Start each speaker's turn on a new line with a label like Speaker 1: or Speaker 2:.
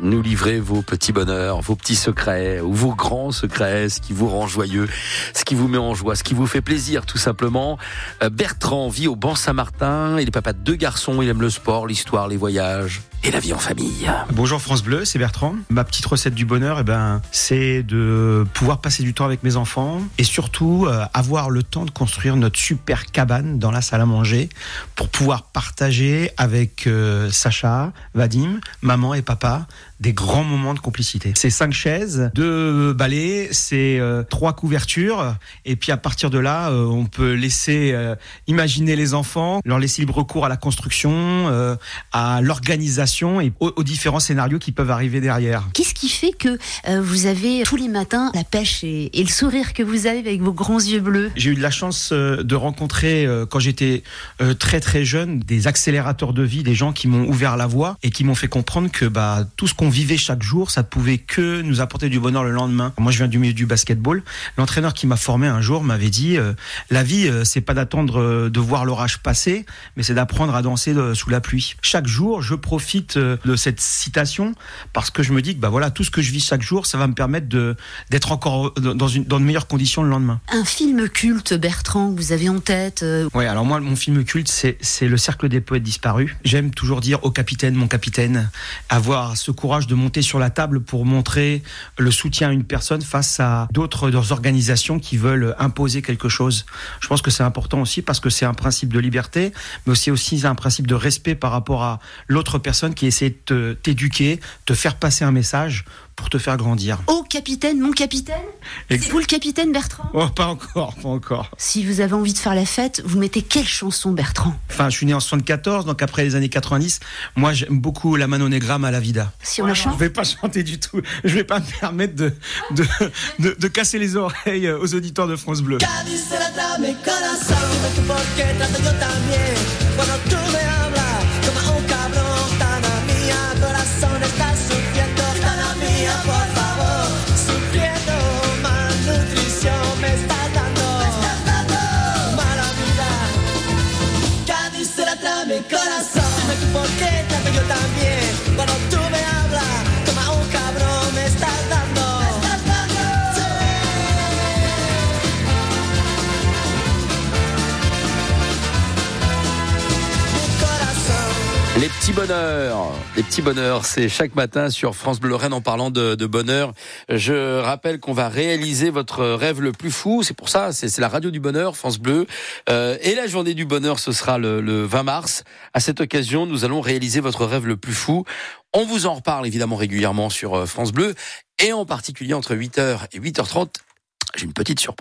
Speaker 1: nous livrer vos petits bonheurs, vos petits secrets ou vos grands secrets, ce qui vous rend joyeux, ce qui vous met en joie, ce qui vous fait plaisir tout simplement. Euh, Bertrand vit au Ban Saint-Martin, il est papa de deux garçons, il aime le sport, l'histoire, les voyages et la vie en famille.
Speaker 2: Bonjour France Bleu, c'est Bertrand. Ma petite recette du bonheur, eh ben, c'est de pouvoir passer du temps avec mes enfants et surtout euh, avoir le temps de construire notre super cabane dans la salle à manger pour pouvoir partager avec euh, Sacha, Vadim, maman et papa des grands moments de complicité. C'est cinq chaises, deux balais, c'est euh, trois couvertures et puis à partir de là, on peut laisser imaginer les enfants, leur laisser libre cours à la construction, à l'organisation et aux, aux différents scénarios qui peuvent arriver derrière.
Speaker 3: Qu'est-ce qui fait que euh, vous avez tous les matins la pêche et, et le sourire que vous avez avec vos grands yeux bleus?
Speaker 2: J'ai eu de la chance euh, de rencontrer, euh, quand j'étais très très jeune, des accélérateurs de vie, des gens qui m'ont ouvert la voie et qui m'ont fait comprendre que bah, tout ce qu'on vivait chaque jour, ça pouvait que nous apporter du bonheur le lendemain. Moi, je viens du milieu du basketball. L'entraîneur qui m'a formé un jour m'avait dit la vie, c'est pas d'attendre de voir l'orage passer, mais c'est d'apprendre à danser sous la pluie. Chaque jour, je profite euh, de cette citation parce que je me dis que bah voilà, tout ce que je vis chaque jour, ça va me permettre de d'être encore euh, dans une dans de meilleures conditions le lendemain.
Speaker 3: Un film culte, Bertrand, vous avez en tête euh,
Speaker 2: Ouais, alors moi, mon film culte, c'est c'est Le Cercle des poètes disparus. J'aime toujours dire au capitaine, mon capitaine, avoir ce courage de monter sur la table pour montrer le soutien à une personne face à d'autres organisations qui veulent imposer quelque chose. Je pense que c'est important aussi parce que c'est un principe de liberté, mais aussi aussi un principe de respect par rapport à l'autre personne qui essaie de t'éduquer, te faire passer un message pour te faire grandir.
Speaker 3: Oh, capitaine, mon capitaine
Speaker 2: Et-
Speaker 3: C'est vous le capitaine, Bertrand
Speaker 2: Oh, pas encore, pas encore.
Speaker 3: Si vous avez envie de faire la fête, vous mettez quelle chanson, Bertrand
Speaker 2: Enfin, je suis né en 74, donc après les années 90, moi j'aime beaucoup la Mano Negra Malavida.
Speaker 3: Si on la
Speaker 2: Je
Speaker 3: chante
Speaker 2: vais pas chanter du tout. Je vais pas me permettre de, de, de, de casser les oreilles aux auditeurs de France Bleu.
Speaker 4: mi corazón. Dime tú por qué tanto yo también. Cuando tú me hablas.
Speaker 1: Les petits bonheurs, les petits bonheurs, c'est chaque matin sur France Bleu Lorraine en parlant de, de bonheur. Je rappelle qu'on va réaliser votre rêve le plus fou. C'est pour ça, c'est c'est la radio du bonheur, France Bleu. Euh, et la journée du bonheur, ce sera le, le 20 mars. À cette occasion, nous allons réaliser votre rêve le plus fou. On vous en reparle évidemment régulièrement sur euh, France Bleu et en particulier entre 8h et 8h30. J'ai une petite surprise.